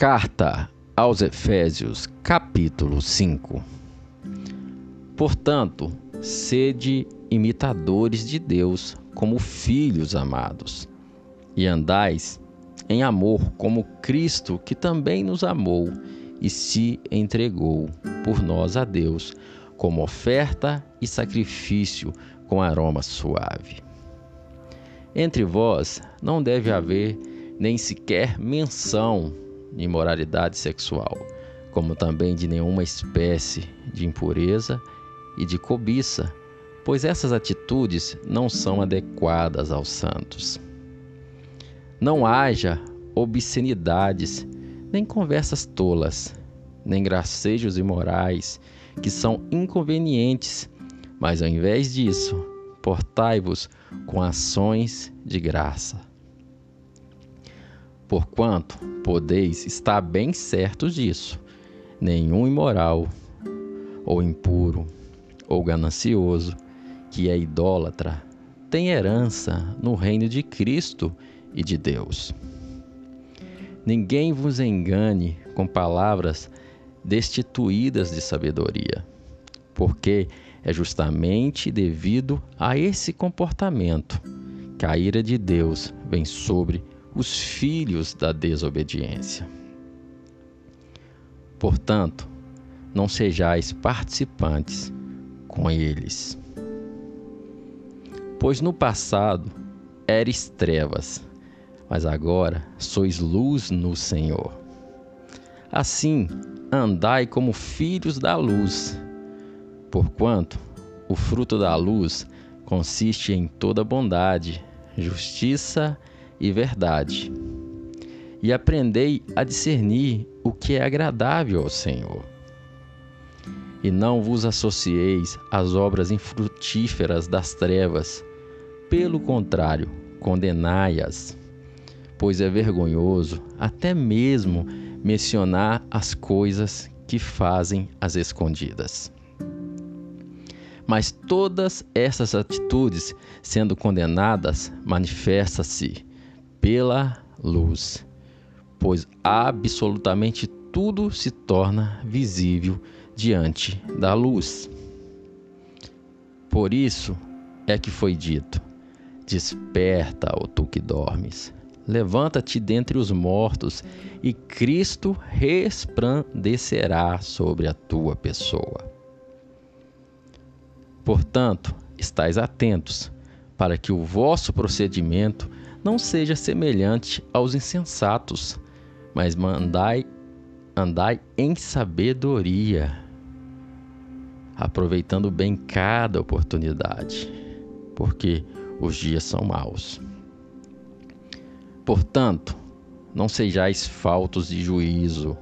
Carta aos Efésios, capítulo 5 Portanto, sede imitadores de Deus como filhos amados, e andais em amor como Cristo, que também nos amou e se entregou por nós a Deus, como oferta e sacrifício com aroma suave. Entre vós não deve haver nem sequer menção de imoralidade sexual, como também de nenhuma espécie de impureza e de cobiça, pois essas atitudes não são adequadas aos santos. Não haja obscenidades, nem conversas tolas, nem gracejos imorais, que são inconvenientes, mas ao invés disso, portai-vos com ações de graça. Porquanto podeis estar bem certos disso, nenhum imoral, ou impuro, ou ganancioso, que é idólatra, tem herança no reino de Cristo e de Deus. Ninguém vos engane com palavras destituídas de sabedoria, porque é justamente devido a esse comportamento que a ira de Deus vem sobre os filhos da desobediência. Portanto, não sejais participantes com eles. Pois no passado eres trevas, mas agora sois luz no Senhor. Assim, andai como filhos da luz, porquanto o fruto da luz consiste em toda bondade, justiça e verdade. E aprendei a discernir o que é agradável ao Senhor e não vos associeis às obras infrutíferas das trevas. Pelo contrário, condenai-as, pois é vergonhoso até mesmo mencionar as coisas que fazem as escondidas. Mas todas essas atitudes, sendo condenadas, manifesta-se pela luz, pois absolutamente tudo se torna visível diante da luz. Por isso é que foi dito: Desperta, ó tu que dormes, levanta-te dentre os mortos, e Cristo resplandecerá sobre a tua pessoa. Portanto, estais atentos, para que o vosso procedimento não seja semelhante aos insensatos, mas mandai andai em sabedoria, aproveitando bem cada oportunidade, porque os dias são maus. Portanto, não sejais faltos de juízo,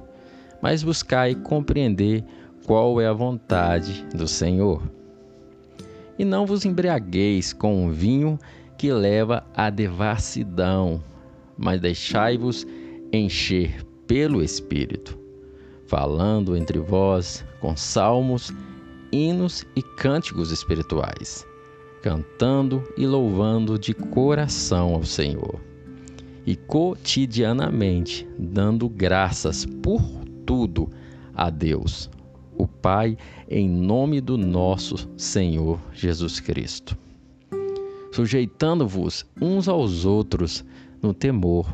mas buscai compreender qual é a vontade do Senhor. E não vos embriagueis com um vinho que leva à devassidão, mas deixai-vos encher pelo Espírito, falando entre vós com salmos, hinos e cânticos espirituais, cantando e louvando de coração ao Senhor, e cotidianamente dando graças por tudo a Deus, o Pai, em nome do nosso Senhor Jesus Cristo. Sujeitando-vos uns aos outros no temor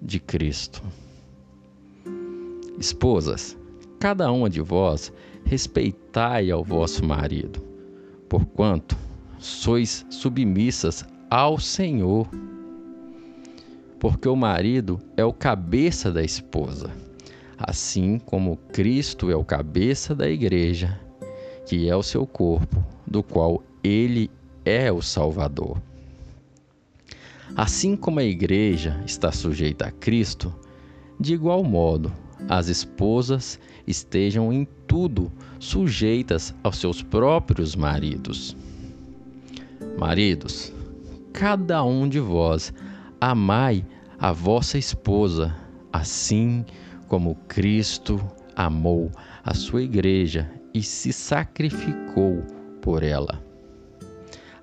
de Cristo. Esposas, cada uma de vós respeitai ao vosso marido, porquanto sois submissas ao Senhor. Porque o marido é o cabeça da esposa, assim como Cristo é o cabeça da igreja, que é o seu corpo, do qual ele é o Salvador. Assim como a igreja está sujeita a Cristo, de igual modo, as esposas estejam em tudo sujeitas aos seus próprios maridos. Maridos, cada um de vós amai a vossa esposa, assim como Cristo amou a sua igreja e se sacrificou por ela,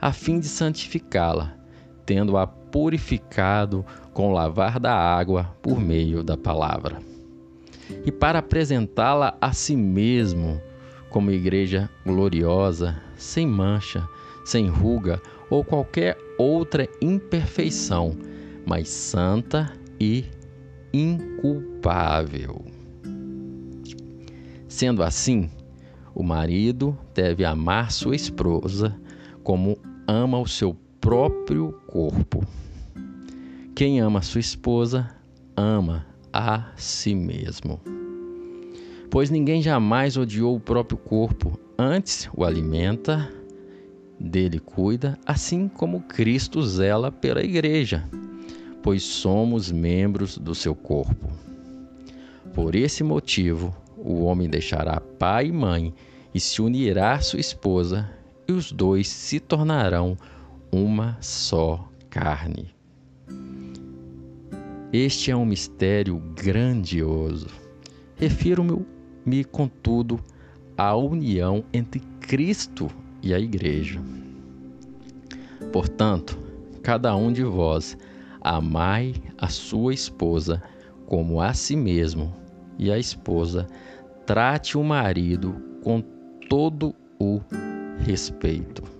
a fim de santificá-la, tendo-a purificado com o lavar da água por meio da palavra e para apresentá-la a si mesmo como igreja gloriosa, sem mancha, sem ruga ou qualquer outra imperfeição, mas santa e inculpável. Sendo assim, o marido deve amar sua esposa como ama o seu próprio corpo. Quem ama sua esposa, ama a si mesmo. Pois ninguém jamais odiou o próprio corpo, antes o alimenta, dele cuida, assim como Cristo zela pela igreja, pois somos membros do seu corpo. Por esse motivo, o homem deixará pai e mãe e se unirá à sua esposa, e os dois se tornarão uma só carne. Este é um mistério grandioso. Refiro-me, contudo, à união entre Cristo e a Igreja. Portanto, cada um de vós amai a sua esposa como a si mesmo, e a esposa trate o marido com todo o respeito.